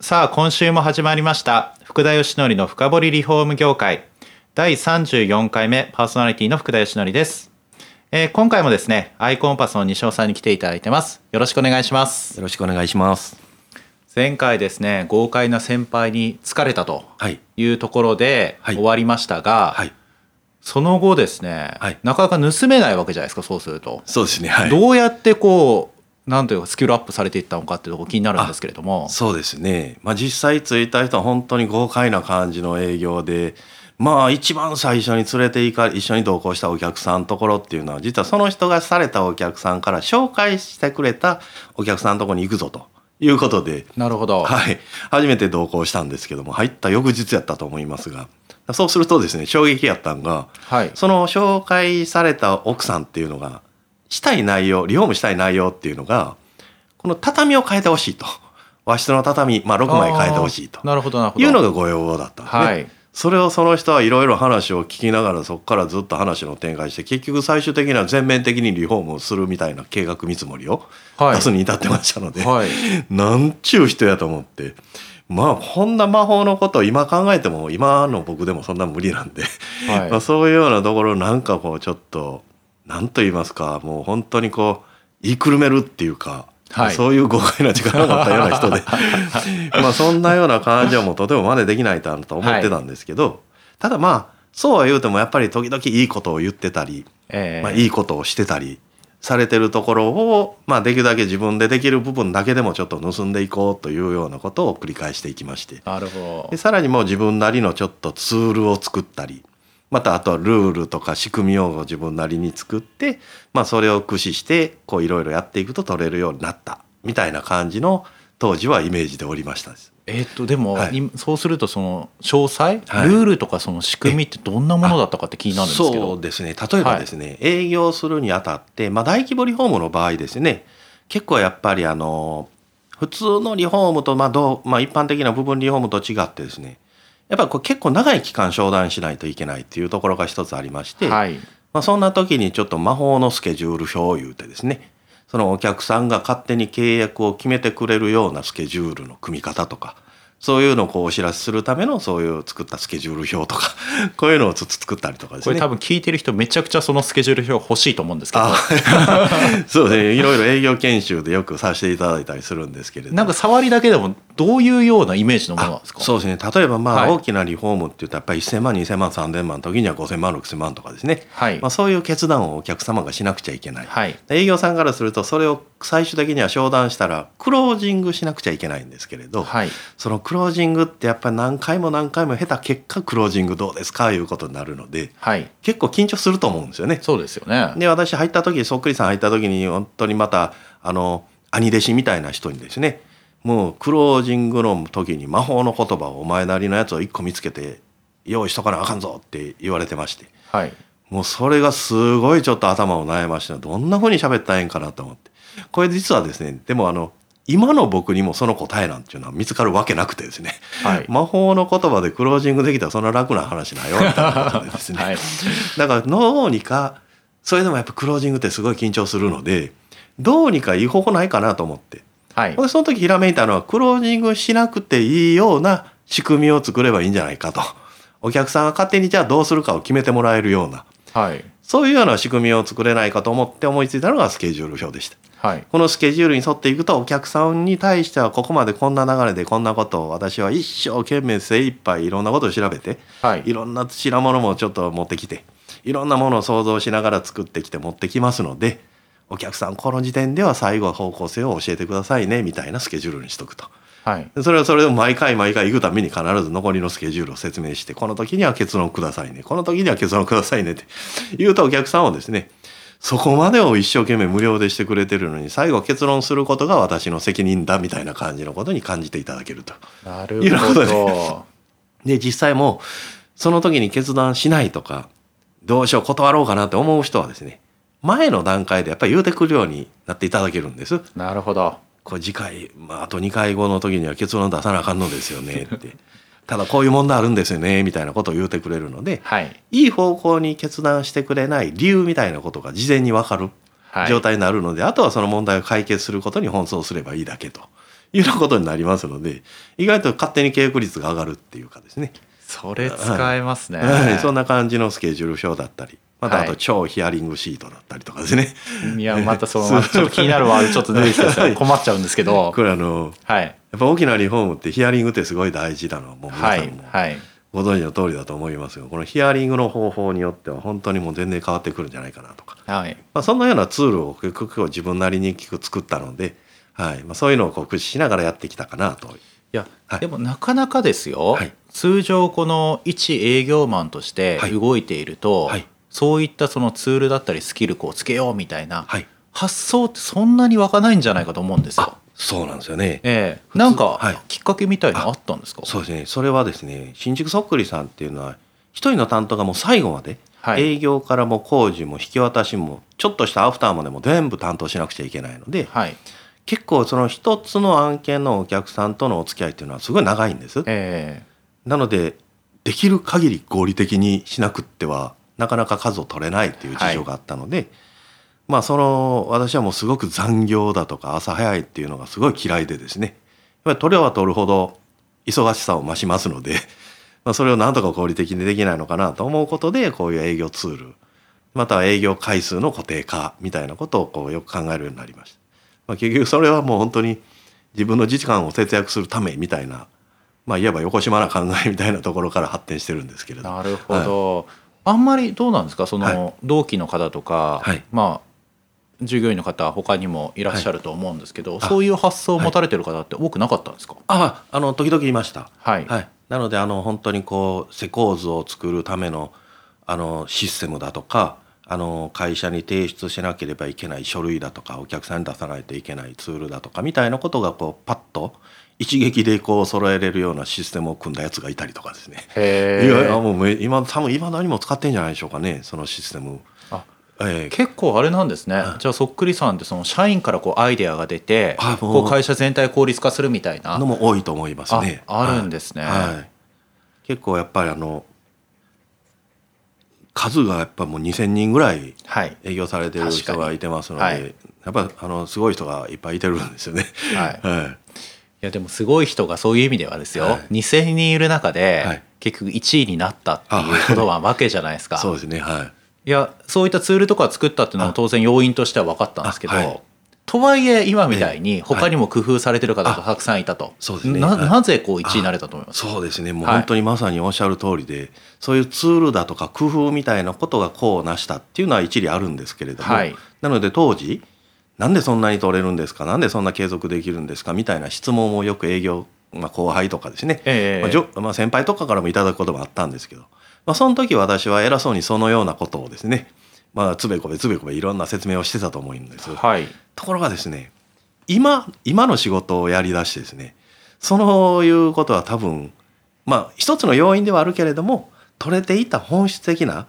さあ今週も始まりました福田義則の深掘りリフォーム業界第34回目パーソナリティの福田義則です、えー今回もですねアイコンパスの西尾さんに来ていただいてますよろしくお願いしますよろしくお願いします。前回ですね豪快な先輩に疲れたとはい。いうところではい終わりましたが、はい。その後ですね、はいなかなか盗めないわけじゃないですかそうすると、そうですね。はい。どうやってこうなんというかスキルアップされていったのかっていうところ気になるんですけれどもそうですね。まあ実際ついた人は本当に豪快な感じの営業で、まあ一番最初に連れて行か一緒に同行したお客さんのところっていうのは実はその人がされたお客さんから紹介してくれたお客さんのところに行くぞということで、なるほど、はい。初めて同行したんですけども入った翌日やったと思いますが、そうするとですね衝撃やったんが。はいその紹介された奥さんっていうのがしたい内容リフォームしたい内容っていうのがこの畳を変えてほしいと。和室の畳、まあ、6枚変えてほしいと。なるほどなるほど。いうのがご要望だったんで。すね。はい。それをその人はいろいろ話を聞きながらそこからずっと話の展開して結局最終的には全面的にリフォームをするみたいな計画見積もりをはい。出すに至ってましたので、はい。なんちゅう人やと思って。まあこんな魔法のことを今考えても今の僕でもそんな無理なんで。はい。まあ、そういうようなところなんかこうちょっと何と言いますかもう本当にこう言いくるめるっていうか、はい。そういう豪快な力があったような人で。まあそんなような感じはもうとても真似できないと思ってたんですけど、ただまあそうは言うてもやっぱり時々いいことを言ってたり、えーまあ、いいことをしてたりされてるところを、まあ、できるだけ自分でできる部分だけでもちょっと盗んでいこうというようなことを繰り返していきまして。なるほでさらにもう自分なりのちょっとツールを作ったりまたあとはルールとか仕組みを自分なりに作って、まあ、それを駆使してこういろいろやっていくと取れるようになった。みたいな感じの当時はイメージでおりましたです。どえーっとでも、はい。いそうするとその詳細、はい。ルールとかその仕組みってどんなものだったかって気になるんですけど。そうですね。例えばですね、営業するにあたって、まあ、大規模リフォームの場合ですね結構やっぱりあの普通のリフォームと、まあどうまあ、一般的な部分リフォームと違ってですねやっぱりこう結構長い期間商談しないといけないっていうところが一つありまして、はい。まあ、そんな時にちょっと魔法のスケジュール表を言うてですねそのお客さんが勝手に契約を決めてくれるようなスケジュールの組み方とかそういうのをこうお知らせするためのそういう作ったスケジュール表とか こういうのをつつ作ったりとかですね。これ多分聞いてる人めちゃくちゃそのスケジュール表欲しいと思うんですけど。あ そうですね。いろいろ営業研修でよくさせていただいたりするんですけれど。なんか触りだけでもどういうようなイメージのものですか？そうですね。例えばまあはい。大きなリフォームって言ったらやっぱり1000万2000万3000万時には5000万6000万とかですね、はい、まあ、そういう決断をお客様がしなくちゃいけない、はい。営業さんからするとそれを最終的には商談したらクロージングしなくちゃいけないんですけれど、はい。そのクロージングってやっぱり何回も何回も下手結果クロージングどうですか？いうことになるのではい。結構緊張すると思うんですよね。そうですよね。で私入った時そっくりさん入った時に本当にまたあの兄弟子みたいな人にですねもうクロージングの時に魔法の言葉をお前なりのやつを一個見つけて用意しとかなあかんぞって言われてまして。はい。もうそれがすごいちょっと頭を悩ましてどんな風に喋ったらええんかなと思って。これ実はですねでもあの今の僕にもその答えなんていうのは見つかるわけなくてですね、はい。魔法の言葉でクロージングできたらそんな楽な話なよみたいなことでですね、はい。だからどうにかそれでもやっぱクロージングってすごい緊張するのでどうにかいい方法ないかなと思ってはい。その時ひらめいたのはクロージングしなくていいような仕組みを作ればいいんじゃないかと。お客さんが勝手にじゃあどうするかを決めてもらえるような。はい。そういうような仕組みを作れないかと思って思いついたのがスケジュール表でした。はい。このスケジュールに沿っていくとお客さんに対してはここまでこんな流れでこんなことを私は一生懸命精一杯いろんなことを調べてはい。いろんな品物もちょっと持ってきていろんなものを想像しながら作ってきて持ってきますのでお客さんこの時点では最後は方向性を教えてくださいねみたいなスケジュールにしとくと。はいでそれをそれを毎回毎回行くたびに必ず残りのスケジュールを説明してこの時には結論くださいねこの時には結論くださいねって 言うとお客さんはですねそこまでを一生懸命無料でしてくれてるのに最後結論することが私の責任だみたいな感じのことに感じていただけると。なるいうこほとでどで実際もうその時に決断しないとかどうしよう断ろうかなって思う人はですね前の段階でやっぱり言うてくるようになっていただけるんです。なるほど。これ次回、まあ、あと2回後の時には結論出さなあかんのですよねって。ただこういう問題あるんですよねみたいなことを言うてくれるのではい。いい方向に決断してくれない理由みたいなことが事前に分かるはい。状態になるので、あとはその問題を解決することに奔走すればいいだけと。いうようなことになりますので意外と勝手に契約率が上がるっていうかですね、それ使えますね、はい、そんな感じのスケジュール表だったりまたあとはい超ヒアリングシートだったりとかですね、いやまたそのちょっと気になるワードちょっと出てきて困っちゃうんですけど。これあのはい。やっぱ大きなリフォームってヒアリングってすごい大事なのはもう皆はいさんも。はいご存知の通りだと思いますがこのヒアリングの方法によっては本当にもう全然変わってくるんじゃないかなとか、はい。まあ、そんなようなツールを結局自分なりに作ったので、はい。まあ、そういうのをこう駆使しながらやってきたかなと。いや、はい。でもなかなかですよ、はい。通常この一営業マンとしてはい。動いていると、はいそういったそのツールだったりスキルこうつけようみたいなはい、発想ってそんなに湧かないんじゃないかと思うんですよ。あ。そうなんですよね。ええ。なんかはい。きっかけみたいなのあったんですか、そうですね。それはですね新宿そっくりさんっていうのは一人の担当がもう最後まで、はい。営業からも工事も引き渡しもちょっとしたアフターまでも全部担当しなくちゃいけないのではい。結構その一つの案件のお客さんとのお付き合いっていうのはすごい長いんです。え。なのでできる限り合理的にしなくってはなかなか数を取れないっていう事情があったので、まあその私はもうすごく残業だとか朝早いっていうのがすごい嫌いでですね。やっぱり取れば取るほど忙しさを増しますので、まあ、それをなんとか合理的にできないのかなと思うことでこういう営業ツールまたは営業回数の固定化みたいなことをこうよく考えるようになりました。まあ、結局それはもう本当に自分の時間を節約するためみたいなまあいわば横島な考えみたいなところから発展してるんですけれど。なるほど、あんまりどうなんですか？その、はい。同期の方とか、はい。まあ従業員の方他にもいらっしゃると思うんですけど、あ。そういう発想を持たれてる方って多くなかったんですか？ああの時々いました。はい、はい、なのであの本当にこう施工図を作るためのあのシステムだとかあの会社に提出しなければいけない書類だとかお客さんに出さないといけないツールだとかみたいなことがこうパッと一撃でこう揃えれるようなシステムを組んだやつがいたりとかですね。へいやもうめ今多分今何も使ってんじゃないでしょうかねそのシステム。あええ。結構あれなんですね、はいじゃあそっくりさんってその社員からこうアイデアが出てこう会社全体効率化するみたいな。のも多いと思いますあね。あるんですね、はい。はい。結構やっぱりあの数がやっぱもう2,000人ぐらいはい。営業されてる人がいてますので、はい。やっぱあのすごい人がいっぱいいてるんですよね。はい。はい、いやでもすごい人がそういう意味ではですよ、はい。2,000人いる中で、はい。結局1位になったっていうことはわけじゃないですか。そうですね。はい。いやそういったツールとか作ったっていうのも当然要因としては分かったんですけど、とはいえ今みたいにえ他にも工夫されてる方がたくさんいたと、そうですね。なはい。なぜこう1位になれたと思います？そうですね。もうはい。本当にまさにおっしゃる通りで、そういうツールだとか工夫みたいなことがこうなしたっていうのは一理あるんですけれども、はい。なので当時なんでそんなに取れるんですか？なんでそんな継続できるんですか？みたいな質問をよく営業、まあ、後輩とかですね、ええまあじょまあ、先輩とかからもいただくこともあったんですけど、まあ、その時私は偉そうにそのようなことをですね、まあ、つべこべつべこべいろんな説明をしてたと思うんです。はい。ところがですね今今の仕事をやりだしてですねそういうことは多分まあ一つの要因ではあるけれども取れていた本質的な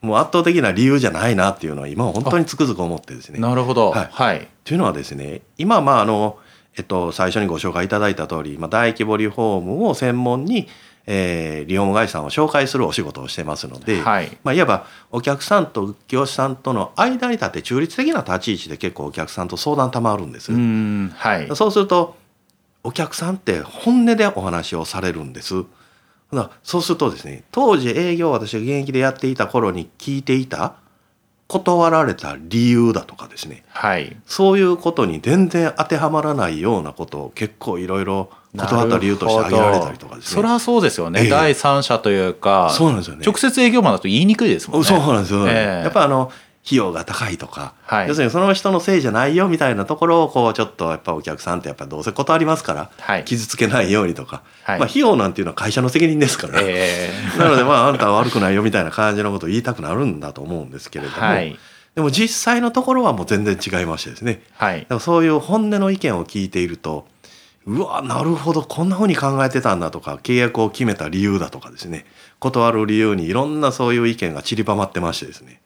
もう圧倒的な理由じゃないなっていうのは今は本当につくづく思ってですね。なるほどはいはいというのはですね今まああの、えっと、最初にご紹介いただいた通り、まあ、大規模リフォームを専門に、えーリフォーム会社さんを紹介するお仕事をしてますので、はいまあ、いわばお客さんと業者さんとの間に立って中立的な立ち位置で結構お客さんと相談賜るんです。うーんはいそうするとお客さんって本音でお話をされるんです。そうするとですね当時営業を私が現役でやっていた頃に聞いていた断られた理由だとかですねはい。そういうことに全然当てはまらないようなことを結構いろいろ断った理由として挙げられたりとかですね。それはそうですよね、ええ。第三者というかそうなんですよね。直接営業マンだと言いにくいですもんね。そうなんですよ、ええ。やっぱあの費用が高いとか、はい。要するにその人のせいじゃないよみたいなところをこうちょっとやっぱお客さんってやっぱどうせ断りますから、はい。傷つけないようにとか、はい。まあ費用なんていうのは会社の責任ですから、えなのでまああんたは悪くないよみたいな感じのことを言いたくなるんだと思うんですけれども、でも実際のところはもう全然違いましてですね。はい。だからそういう本音の意見を聞いているとうわなるほどこんな風に考えてたんだとか契約を決めた理由だとかですね断る理由にいろんなそういう意見が散りばまってましてですね、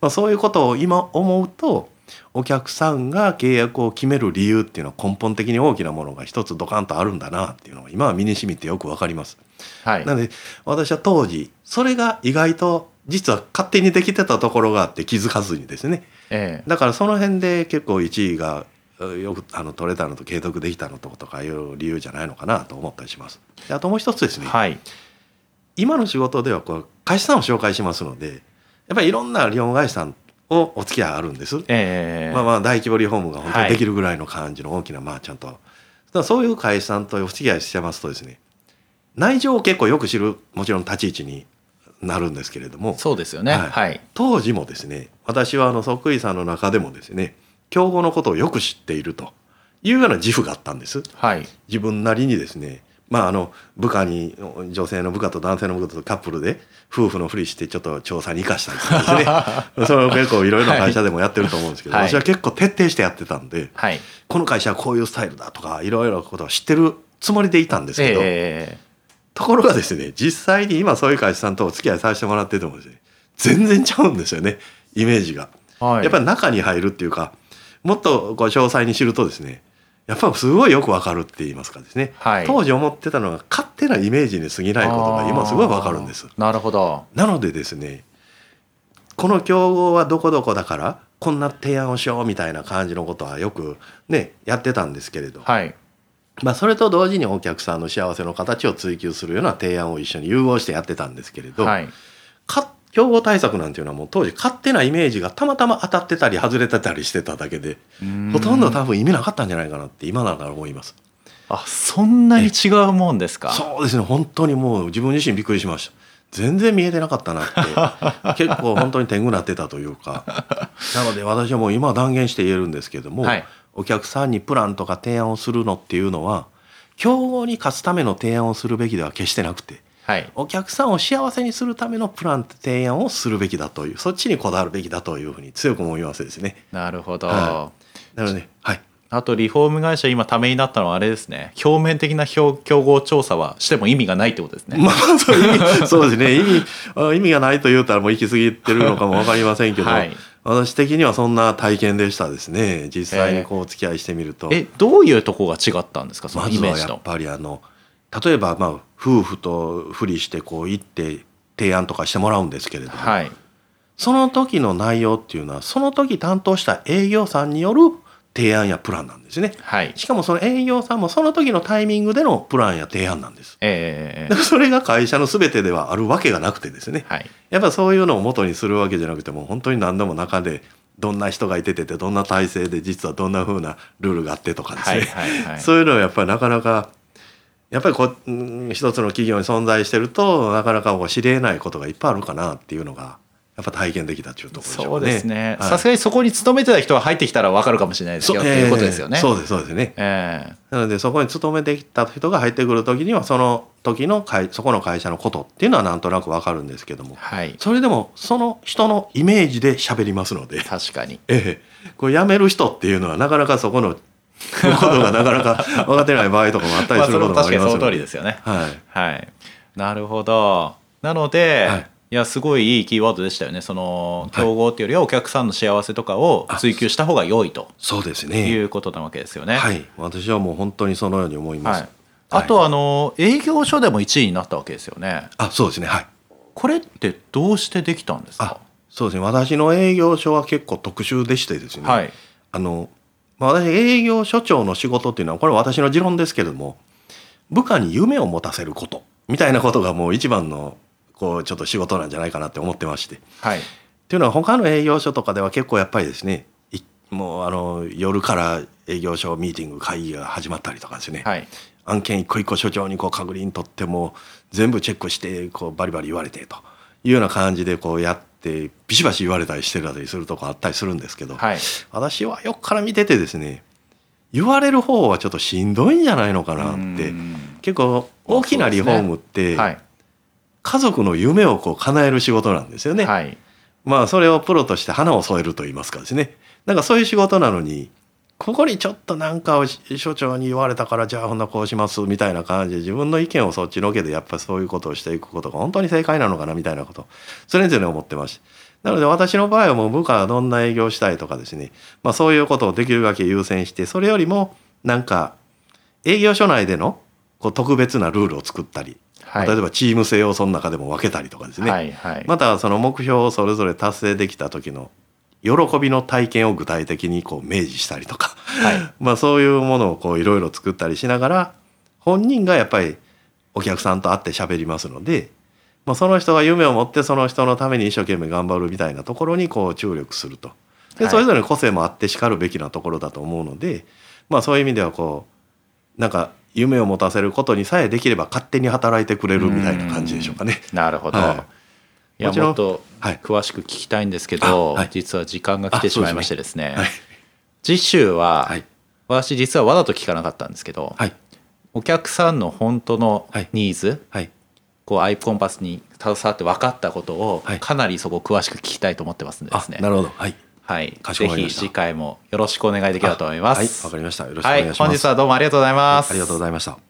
まあ、そういうことを今思うとお客さんが契約を決める理由っていうのは根本的に大きなものが一つドカンとあるんだなっていうのが今は身に染みてよくわかります。はい。なので私は当時それが意外と実は勝手にできてたところがあって気づかずにですね。ええ。だからその辺で結構1位がえよくあの取れたのと継続できたのととかいう理由じゃないのかなと思ったりします。であともう一つですね、はい。今の仕事ではこう会社さんを紹介しますのでやっぱりいろんなリフォーム会社さんをお付き合いあるんです。ええ。まあまあ大規模リフォームが本当はい。にできるぐらいの感じの大きなまあちゃんと、そういう会社さんとお付き合いしてますとですね内情を結構よく知るもちろん立ち位置になるんですけれどもそうですよね。はい。はい。当時もですね私はあのそっくりさんの中でもですね競合のことをよく知っているというような自負があったんです。はい。自分なりにですねまああの部下に女性の部下と男性の部下とカップルで夫婦のふりしてちょっと調査に生かしたりとかですね。それを結構いろいろな会社でもやってると思うんですけど、はい。私は結構徹底してやってたんではい。この会社はこういうスタイルだとかいろいろなことを知ってるつもりでいたんですけど、えところがですね実際に今そういう会社さんとお付き合いさせてもらっててもですね。全然ちゃうんですよねイメージが。えはい。やっぱり中に入るっていうかもっとこう詳細に知るとですねやっぱりすごいよくわかるって言いますかですね、はい。当時思ってたのが勝手なイメージに過ぎないことが今すごいわかるんです。なるほど。なのでですねこの競合はどこどこだからこんな提案をしようみたいな感じのことはよくねやってたんですけれど、はい。まあ、それと同時にお客さんの幸せの形を追求するような提案を一緒に融合してやってたんですけれど、はい。か競合対策なんていうのはもう当時勝手なイメージがたまたま当たってたり外れてたりしてただけでほとんど多分意味なかったんじゃないかなって今なら思います。あそんなに違うもんですか？そうですね本当にもう自分自身びっくりしました。全然見えてなかったなって 結構本当に天狗なってたというか。なので私はもう今は断言して言えるんですけども、はい。お客さんにプランとか提案をするのっていうのは競合に勝つための提案をするべきでは決してなくてはい。お客さんを幸せにするためのプラン提案をするべきだというそっちにこだわるべきだというふうに強く思いますですね。なるほど、はなので、はい、あとリフォーム会社今ためになったのはあれですね。表面的な表競合調査はしても意味がないってことですね、まあそう意味 そうですね。意味あ意味がないと言うたらもう行き過ぎてるのかも分かりませんけど、はい。私的にはそんな体験でしたですね。実際にこうお付き合いしてみると、えどういうとこが違ったんですか？そのまずはやっイメージとぱりあの例えばまあ夫婦とふりしてこう行って提案とかしてもらうんですけれども、はい。その時の内容っていうのはその時担当した営業さんによる提案やプランなんですね。はい。しかもその営業さんもその時のタイミングでのプランや提案なんです。えだからそれが会社の全てではあるわけがなくてですね。ー、はい。やっぱそういうのを元にするわけじゃなくてもう本当に何度も中でどんな人がいてててどんな体制で実はどんな風なルールがあってとかですね、はいはいはい。そういうのはやっぱりなかなかやっぱりこ一つの企業に存在してるとなかなかこう知り得ないことがいっぱいあるかなっていうのがやっぱ体験できたというところでしょそううね。ですね。はい。さすがにそこに勤めてた人が入ってきたら分かるかもしれないですよ。っていうことですよね、ええそうですそうですね。えなのでそこに勤めてきた人が入ってくる時にはその時の会そこの会社のことっていうのはなんとなくわかるんですけども。えはい。それでもその人のイメージで喋りますので、確かに。ええ、これ辞める人っていうのはなかなかそこの ことがなかなか分かってない場合とかもあったりすることもありますので、通りですよね。はい、はい。なるほど。なので、はい。い、やすごいいいキーワードでしたよね。その競合っていうよりはお客さんの幸せとかを追求した方が良いと。そうですいね。うことなわけですよね。はい、私はもう本当にそのように思います。はい。あとあの営業所でも1位になったわけですよね。あ、そうですね。はい。これってどうしてできたんですあか、そうですね。私の営業所は結構特殊でしてですね。はい。あの、まあ、私営業所長の仕事っていうのはこれは私の持論ですけれども部下に夢を持たせることみたいなことがもう一番のこうちょっと仕事なんじゃないかなって思ってまして。はい。っていうのは他の営業所とかでは結構やっぱりですねいもうあの夜から営業所ミーティング会議が始まったりとかですね、はい。案件一個一個所長にこう確認取っても全部チェックしてこうバリバリ言われてというような感じでこうやってビシバシ言われたりしてたりするとこあったりするんですけど、はい。私はよくから見ててですね言われる方はちょっとしんどいんじゃないのかなってうん。結構大きなリフォームってはい。家族の夢をこう叶える仕事なんですよね。はい。まあそれをプロとして花を添えると言いますかですね。なんかそういう仕事なのにここにちょっとなんかを所長に言われたからじゃあほんなこうしますみたいな感じで自分の意見をそっちのけでやっぱりそういうことをしていくことが本当に正解なのかなみたいなこと。それぞれ思ってまして。なので私の場合はもう部下がどんな営業したいとかですね、まあ、そういうことをできるだけ優先してそれよりもなんか営業所内でのこう特別なルールを作ったり、はい。例えばチーム性をその中でも分けたりとかですね、はいはい。またその目標をそれぞれ達成できた時の喜びの体験を具体的にこう明示したりとか、はい。まあそういうものをこういろいろ作ったりしながら本人がやっぱりお客さんと会って喋りますので、まあ、その人が夢を持ってその人のために一生懸命頑張るみたいなところにこう注力すると。ではい。それぞれの個性もあってしかるべきなところだと思うので、まあそういう意味ではこうなんか夢を持たせることにさえできれば勝手に働いてくれるみたいな感じでしょうかね。なるほど、はいい、やもっとはい。詳しく聞きたいんですけど、あはい。実は時間が来てしまいましてですね。はい。次週は、はい。私実はわざと聞かなかったんですけど、はい。お客さんの本当のはい。ニーズ、はい。こうアイコンパスに携わって分かったことを、はい。かなりそこ詳しく聞きたいと思ってますんでですね。あなるほど。はい。はい、ぜひ次回もよろしくお願いできればと思いまはい。かりました。よろしくおはい、願いします。本日はどうもありがとうございます。ありがとうございました。